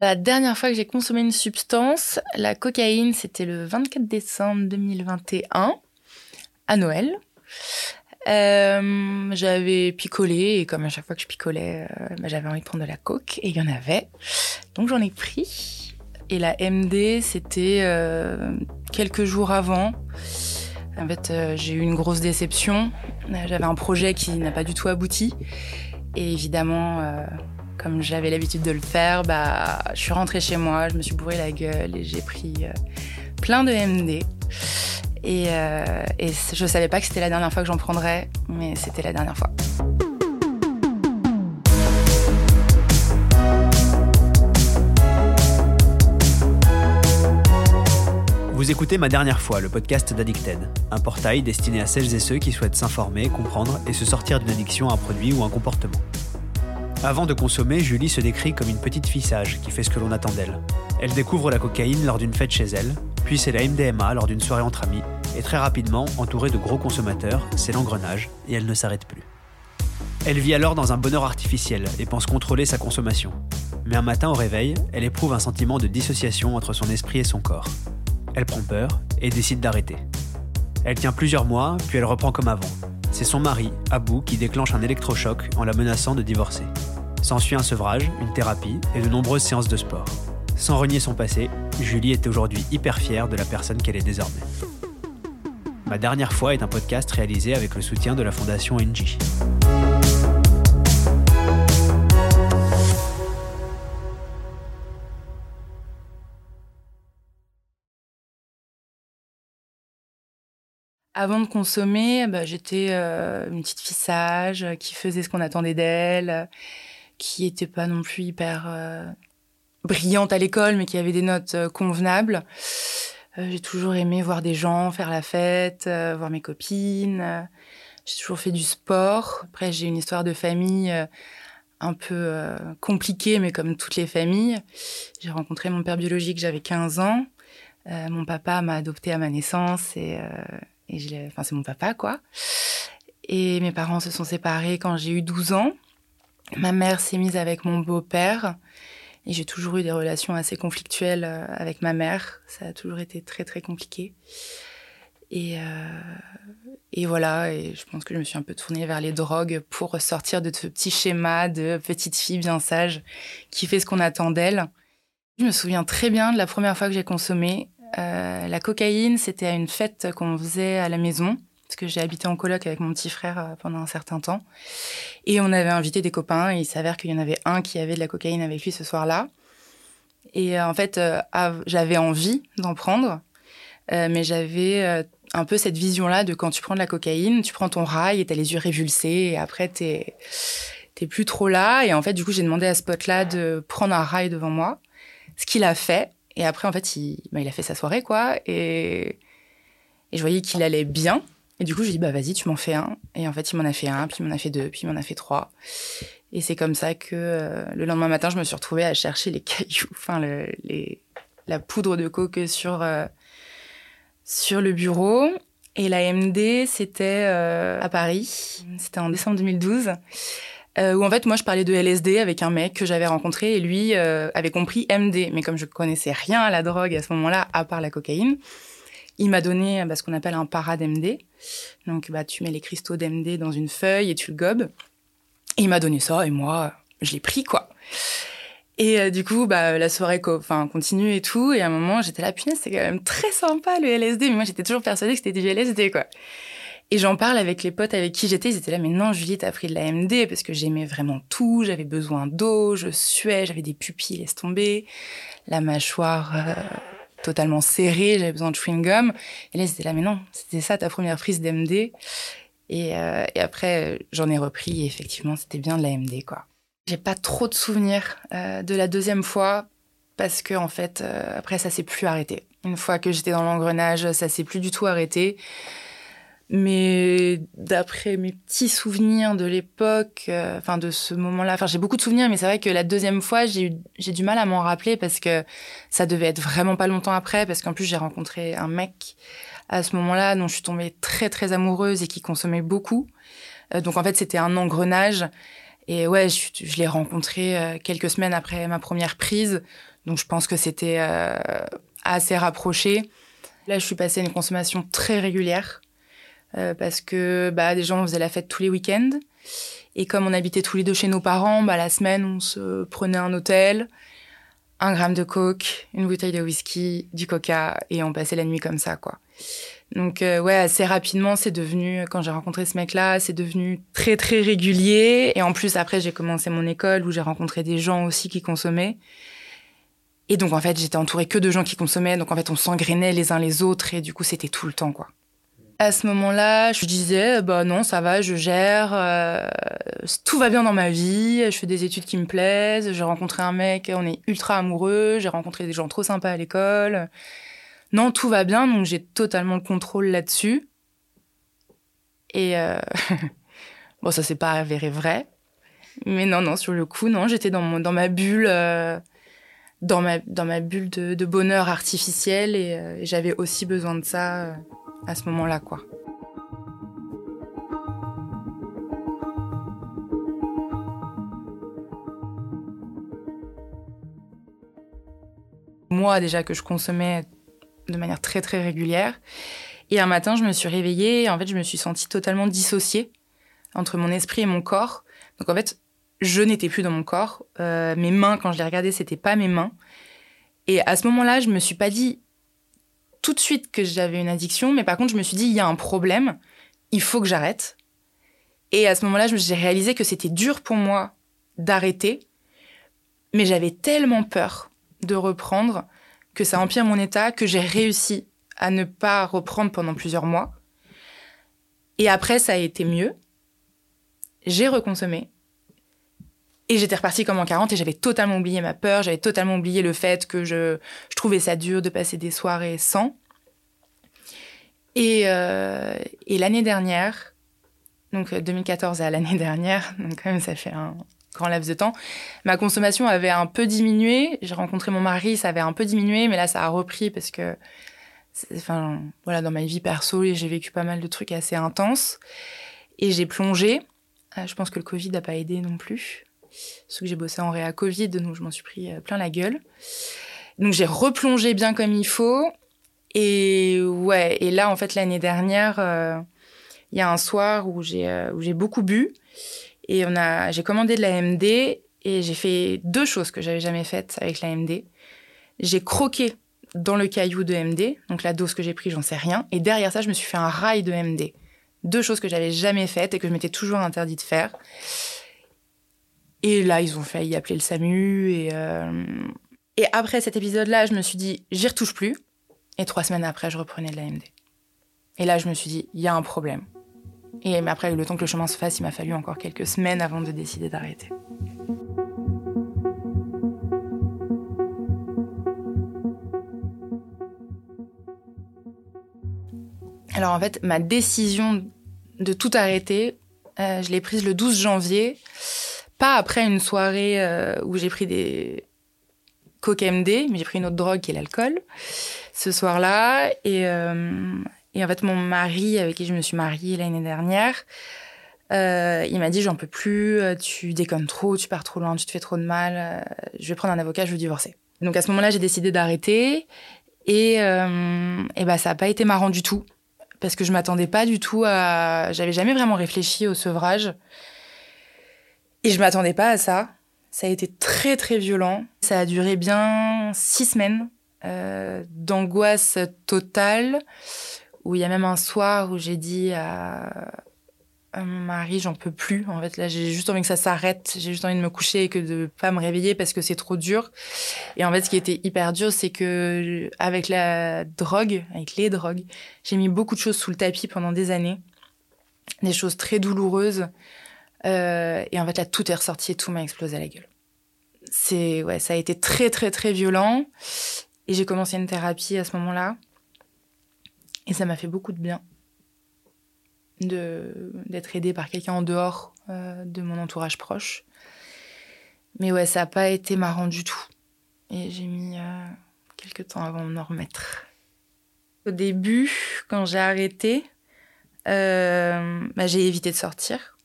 La dernière fois que j'ai consommé une substance, la cocaïne, c'était le 24 décembre 2021, à Noël. Euh, j'avais picolé et comme à chaque fois que je picolais, euh, bah, j'avais envie de prendre de la coke et il y en avait. Donc j'en ai pris. Et la MD, c'était euh, quelques jours avant. En fait, j'ai eu une grosse déception. J'avais un projet qui n'a pas du tout abouti. Et évidemment, comme j'avais l'habitude de le faire, bah, je suis rentrée chez moi, je me suis bourré la gueule et j'ai pris euh, plein de MD. Et, euh, et je savais pas que c'était la dernière fois que j'en prendrais, mais c'était la dernière fois. Vous écoutez Ma Dernière fois, le podcast d'Addicted, un portail destiné à celles et ceux qui souhaitent s'informer, comprendre et se sortir d'une addiction à un produit ou un comportement. Avant de consommer, Julie se décrit comme une petite fille sage qui fait ce que l'on attend d'elle. Elle découvre la cocaïne lors d'une fête chez elle, puis c'est la MDMA lors d'une soirée entre amis, et très rapidement, entourée de gros consommateurs, c'est l'engrenage, et elle ne s'arrête plus. Elle vit alors dans un bonheur artificiel et pense contrôler sa consommation. Mais un matin au réveil, elle éprouve un sentiment de dissociation entre son esprit et son corps. Elle prend peur et décide d'arrêter. Elle tient plusieurs mois, puis elle reprend comme avant. C'est son mari, Abou, qui déclenche un électrochoc en la menaçant de divorcer. S'ensuit un sevrage, une thérapie et de nombreuses séances de sport. Sans renier son passé, Julie est aujourd'hui hyper fière de la personne qu'elle est désormais. Ma dernière fois est un podcast réalisé avec le soutien de la fondation NG. Avant de consommer, bah, j'étais euh, une petite fille sage qui faisait ce qu'on attendait d'elle, qui n'était pas non plus hyper euh, brillante à l'école, mais qui avait des notes euh, convenables. j'ai toujours aimé voir des gens, faire la fête, voir mes copines. J'ai toujours fait du sport. Après, j'ai une histoire de famille un peu compliquée, mais comme toutes les familles. J'ai rencontré mon père biologique, j'avais 15 ans. mon papa m'a adopté à ma naissance et c'est mon papa, quoi. Et mes parents se sont séparés quand j'ai eu 12 ans. Ma mère s'est mise avec mon beau-père. Et j'ai toujours eu des relations assez conflictuelles euh, avec ma mère. Ça a toujours été très, très compliqué. Et, euh, et voilà, et je pense que je me suis un peu tournée vers les drogues pour sortir de ce petit schéma de petite fille bien sage qui fait ce qu'on attend d'elle. Je me souviens très bien de la première fois que j'ai consommé. Euh, la cocaïne, c'était à une fête qu'on faisait à la maison, parce que j'ai habité en coloc avec mon petit frère euh, pendant un certain temps. Et on avait invité des copains, et il s'avère qu'il y en avait un qui avait de la cocaïne avec lui ce soir-là. Et euh, en fait, j'avais envie d'en prendre, mais j'avais un peu cette vision-là de quand tu prends de la cocaïne, tu prends ton rail et t'as les yeux révulsés, et après t'es plus trop là. Et en fait, du coup, j'ai demandé à ce pote-là de prendre un rail devant moi, ce qu'il a fait. Et après, en fait, il, bah, il a fait sa soirée, quoi. Et, je voyais qu'il allait bien. Et du coup, je lui ai dit, bah, vas-y, tu m'en fais un. Et en fait, il m'en a fait un, puis il m'en a fait deux, puis il m'en a fait trois. Et c'est comme ça que euh, le lendemain matin, je me suis retrouvée à chercher les cailloux, enfin, la poudre de coke sur, euh, sur le bureau. Et la MD, c'était euh, à Paris. C'était en décembre 2012 euh, où en fait moi je parlais de LSD avec un mec que j'avais rencontré et lui euh, avait compris MD. Mais comme je connaissais rien à la drogue à ce moment-là, à part la cocaïne, il m'a donné bah, ce qu'on appelle un para d'MD. Donc bah tu mets les cristaux d'MD dans une feuille et tu le gobes. Et il m'a donné ça et moi je l'ai pris quoi. Et euh, du coup, bah, la soirée continue et tout. Et à un moment, j'étais là, punaise, c'est quand même très sympa le LSD. Mais moi, j'étais toujours persuadée que c'était du LSD, quoi. Et j'en parle avec les potes avec qui j'étais, ils étaient là, mais non, Julie, t'as pris de la MD parce que j'aimais vraiment tout, j'avais besoin d'eau, je suais, j'avais des pupilles, laisse tomber, la mâchoire euh, totalement serrée, j'avais besoin de chewing-gum. Et là, ils étaient là, mais non, c'était ça ta première prise. Et, euh, et après, j'en ai repris et effectivement, c'était bien de la MD, quoi. J'ai pas trop de souvenirs euh, de la deuxième fois parce que, en fait, après, ça s'est plus arrêté. Une fois que j'étais dans l'engrenage, ça s'est plus du tout arrêté. Mais d'après mes petits souvenirs de l'époque, euh, enfin de ce moment-là, enfin j'ai beaucoup de souvenirs, mais c'est vrai que la deuxième fois, j'ai j'ai du mal à m'en rappeler parce que ça devait être vraiment pas longtemps après, parce qu'en plus j'ai rencontré un mec à ce moment-là dont je suis tombée très très amoureuse et qui consommait beaucoup. Euh, donc en fait c'était un engrenage Et ouais, je, je l'ai rencontré quelques semaines après ma première prise. Donc je pense que c'était assez rapproché. Là, je suis passée à une consommation très régulière parce que bah, des gens faisaient la fête tous les week-ends. Et comme on habitait tous les deux chez nos parents, bah, la semaine, on se prenait un hôtel, un gramme de coke, une bouteille de whisky, du coca, et on passait la nuit comme ça, quoi. Donc euh, ouais, assez rapidement, c'est devenu, quand j'ai rencontré ce mec-là, c'est devenu très très régulier. Et en plus, après, j'ai commencé mon école où j'ai rencontré des gens aussi qui consommaient. Et donc en fait, j'étais entourée que de gens qui consommaient. Donc en fait, on s'engrainait les uns les autres et du coup, c'était tout le temps, quoi. À ce moment-là, je disais, bah non, ça va, je gère, euh, tout va bien dans ma vie, je fais des études qui me plaisent, j'ai rencontré un mec, on est ultra amoureux, j'ai rencontré des gens trop sympas à l'école. Non, tout va bien, donc j'ai totalement le contrôle là-dessus. Et euh... bon, ça s'est pas avéré vrai. Mais non, non, sur le coup, non, j'étais dans, ma bulle, euh, dans, ma, bulle de, bonheur artificiel et, euh, j'avais aussi besoin de ça euh, à ce moment-là, quoi. Moi, déjà que je consommais de manière très très régulière. Et un matin, je me suis réveillée et en fait, je me suis sentie totalement dissociée entre mon esprit et mon corps. Donc en fait, je n'étais plus dans mon corps. Euh, mes mains, quand je les regardais, c'était pas mes mains. Et à ce moment-là, je me suis pas dit tout de suite que j'avais une addiction, mais par contre, je me suis dit, il y a un problème, il faut que j'arrête. Et à ce moment-là, j'ai réalisé que c'était dur pour moi d'arrêter, mais j'avais tellement peur de reprendre que ça empire mon état, que j'ai réussi à ne pas reprendre pendant plusieurs mois. Et après, ça a été mieux. J'ai reconsommé. Et j'étais repartie comme en 40 et j'avais totalement oublié ma peur, j'avais totalement oublié le fait que je, je, trouvais ça dur de passer des soirées sans. Et, euh, et l'année dernière, donc 2014 à l'année dernière, donc quand même ça fait un, grand laps de temps. Ma consommation avait un peu diminué. J'ai rencontré mon mari, ça avait un peu diminué, mais là, ça a repris parce que, enfin, voilà, dans ma vie perso, j'ai vécu pas mal de trucs assez intenses. Et j'ai plongé. Euh, je pense que le Covid n'a pas aidé non plus. Sauf que j'ai bossé en réa Covid, donc je m'en suis pris euh, plein la gueule. Donc j'ai replongé bien comme il faut. Et ouais, et là, en fait, l'année dernière, euh, il y a un soir où j'ai où j'ai beaucoup bu. Et on a, j'ai commandé de la MD et j'ai fait deux choses que j'avais jamais faites avec la MD. J'ai croqué dans le caillou de MD, donc la dose que j'ai prise, j'en sais rien. Et derrière ça, je me suis fait un rail de MD. Deux choses que j'avais jamais faites et que je m'étais toujours interdit de faire. Et là, ils ont failli appeler le SAMU. Et, euh, et après cet épisode-là, je me suis dit, j'y retouche plus. Et trois semaines après, je reprenais de la MD. Et là, je me suis dit, il y a un problème. Et après, le temps que le chemin se fasse, il m'a fallu encore quelques semaines avant de décider d'arrêter. Alors en fait, ma décision de tout arrêter, euh, je l'ai prise le 12 janvier, pas après une soirée euh, où j'ai pris des coke MD, mais j'ai pris une autre drogue qui est l'alcool ce soir-là. Et, euh, et en fait, mon mari, avec qui je me suis mariée l'année dernière, euh, il m'a dit j'en peux plus, tu déconnes trop, tu pars trop loin, tu te fais trop de mal, je vais prendre un avocat, je veux divorcer. Donc à ce moment-là, j'ai décidé d'arrêter et, et bah ça n'a pas été marrant du tout parce que je m'attendais pas du tout à, j'avais jamais vraiment réfléchi au sevrage et je m'attendais pas à ça. Ça a été très très violent. Ça a duré bien six semaines euh, d'angoisse totale où il y a même un soir où j'ai dit à, mon mari, j'en peux plus. En fait, là, j'ai juste envie que ça s'arrête. J'ai juste envie de me coucher et que de pas me réveiller parce que c'est trop dur. Et en fait, ce qui était hyper dur, c'est que avec la drogue, avec les drogues, j'ai mis beaucoup de choses sous le tapis pendant des années. Des choses très douloureuses. Euh, et en fait, là, tout est ressorti et tout m'a explosé à la gueule. C'est, ouais, ça a été très, très, très violent. Et j'ai commencé une thérapie à ce moment-là. Et ça m'a fait beaucoup de bien d'être aidée par quelqu'un en dehors euh, de mon entourage proche. Mais ouais, ça n'a pas été marrant du tout. Et j'ai mis euh, quelques temps avant de m'en remettre. Au début, quand j'ai arrêté, euh, bah, j'ai évité de sortir.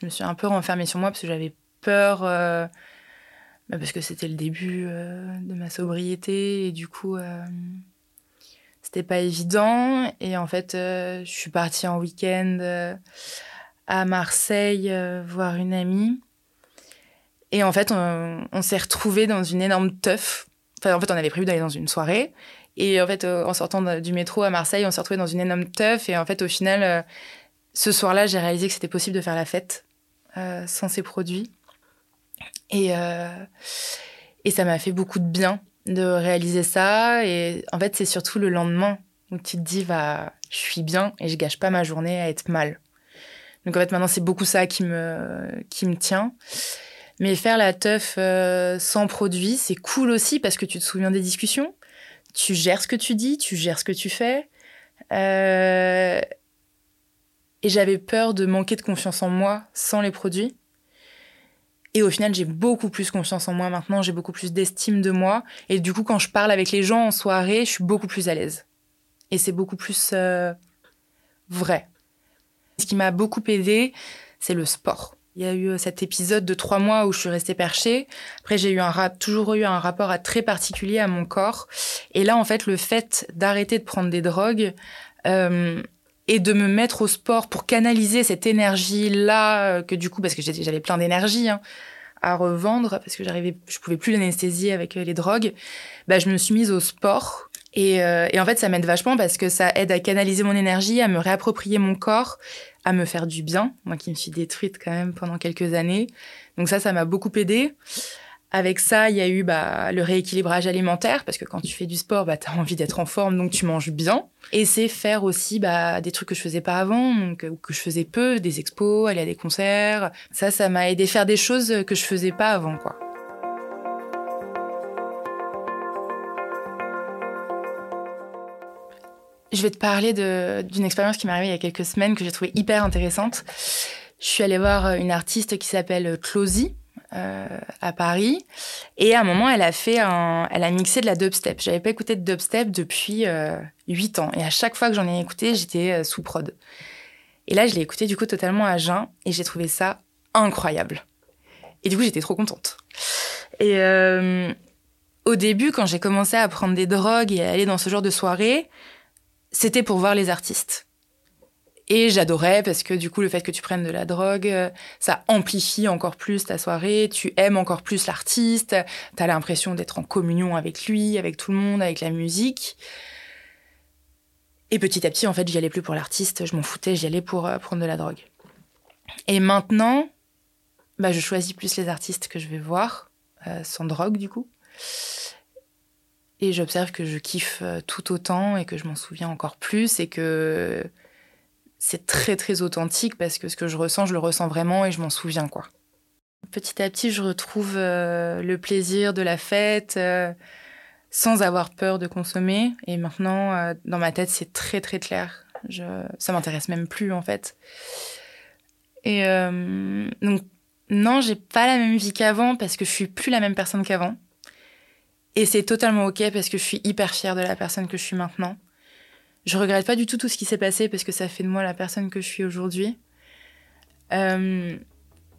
Je me suis un peu renfermée sur moi parce que j'avais peur, euh, bah, parce que c'était le début euh, de ma sobriété et du coup, euh, c'était pas évident. Et en fait, je suis partie en week-end à Marseille voir une amie. Et en fait, on, s'est retrouvés dans une énorme teuf. Enfin, en fait, on avait prévu d'aller dans une soirée. Et en fait, en sortant du métro à Marseille, on s'est retrouvés dans une énorme teuf. Et en fait, au final, ce soir-là, j'ai réalisé que c'était possible de faire la fête sans ces produits. Et, euh, et ça m'a fait beaucoup de bien de réaliser ça. Et en fait, c'est surtout le lendemain où tu te dis, bah, je suis bien et je gâche pas ma journée à être mal. Donc en fait, maintenant, c'est beaucoup ça qui me, qui me tient. Mais faire la teuf euh, sans produit, c'est cool aussi parce que tu te souviens des discussions. Tu gères ce que tu dis, tu gères ce que tu fais. Euh, et j'avais peur de manquer de confiance en moi sans les produits. Et au final, j'ai beaucoup plus confiance en moi maintenant, j'ai beaucoup plus d'estime de moi. Et du coup, quand je parle avec les gens en soirée, je suis beaucoup plus à l'aise. Et c'est beaucoup plus euh, vrai. Ce qui m'a beaucoup aidé, c'est le sport. Il y a eu euh, cet épisode de trois mois où je suis restée perchée. Après, j'ai toujours eu un rapport très particulier à mon corps. Et là, en fait, le fait d'arrêter de prendre des drogues, euh, et de me mettre au sport pour canaliser cette énergie-là, euh, que du coup, parce que j'avais plein d'énergie hein, à revendre, parce que j'arrivais, je pouvais plus l'anesthésier avec euh, les drogues, bah, je me suis mise au sport. Et, euh, et en fait, ça m'aide vachement parce que ça aide à canaliser mon énergie, à me réapproprier mon corps, à me faire du bien, moi qui me suis détruite quand même pendant quelques années. Donc ça, ça m'a beaucoup aidé. Avec ça, il y a eu bah, le rééquilibrage alimentaire, parce que quand tu fais du sport, bah, tu as envie d'être en forme, donc tu manges bien. Et c'est faire aussi bah, des trucs que je faisais pas avant, donc, ou que je faisais peu, des expos, aller à des concerts. Ça, ça m'a aidé à faire des choses que je faisais pas avant, quoi. Je vais te parler d'une expérience qui m'est arrivée il y a quelques semaines que j'ai trouvée hyper intéressante. Je suis allée voir une artiste qui s'appelle Closy, à Paris. Et à un moment, elle a fait un, elle a mixé de la dubstep. J'avais pas écouté de dubstep depuis euh, 8 ans. Et à chaque fois que j'en ai écouté, j'étais euh, sous prod. Et là, je l'ai écouté du coup totalement à jeun et j'ai trouvé ça incroyable. Et du coup, j'étais trop contente. Et euh, au début, quand j'ai commencé à prendre des drogues et à aller dans ce genre de soirée, c'était pour voir les artistes. Et j'adorais parce que du coup, le fait que tu prennes de la drogue, euh, ça amplifie encore plus ta soirée, tu aimes encore plus l'artiste, tu as l'impression d'être en communion avec lui, avec tout le monde, avec la musique. Et petit à petit, en fait, j'y allais plus pour l'artiste, je m'en foutais, j'y allais pour euh, prendre de la drogue. Et maintenant, bah, je choisis plus les artistes que je vais voir, euh, sans drogue du coup. Et j'observe que je kiffe tout autant et que je m'en souviens encore plus et que c'est très très authentique parce que ce que je ressens, je le ressens vraiment et je m'en souviens quoi. Petit à petit, je retrouve euh, le plaisir de la fête euh, sans avoir peur de consommer et maintenant euh, dans ma tête, c'est très très clair. Je ça m'intéresse même plus en fait. Et donc non, j'ai pas la même vie qu'avant parce que je suis plus la même personne qu'avant. Et c'est totalement OK parce que je suis hyper fière de la personne que je suis maintenant. Je regrette pas du tout tout ce qui s'est passé parce que ça fait de moi la personne que je suis aujourd'hui. Euh,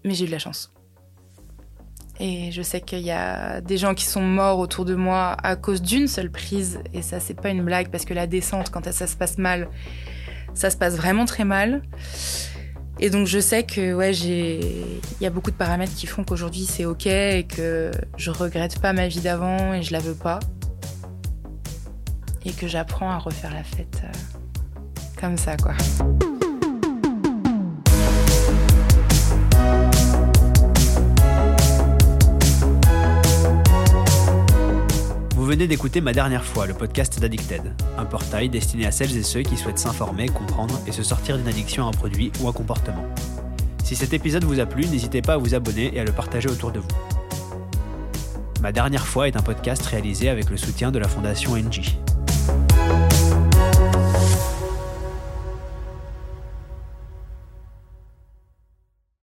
mais j'ai eu de la chance. Et je sais qu'il y a des gens qui sont morts autour de moi à cause d'une seule prise. Et ça, c'est pas une blague parce que la descente, quand ça se passe mal, ça se passe vraiment très mal. Et donc je sais que ouais, j'ai il y a beaucoup de paramètres qui font qu'aujourd'hui c'est OK et que je regrette pas ma vie d'avant et je la veux pas et que j'apprends à refaire la fête euh, comme ça, quoi. Vous venez d'écouter Ma Dernière fois, le podcast d'Addicted, un portail destiné à celles et ceux qui souhaitent s'informer, comprendre et se sortir d'une addiction à un produit ou un comportement. Si cet épisode vous a plu, n'hésitez pas à vous abonner et à le partager autour de vous. Ma dernière fois est un podcast réalisé avec le soutien de la fondation NG.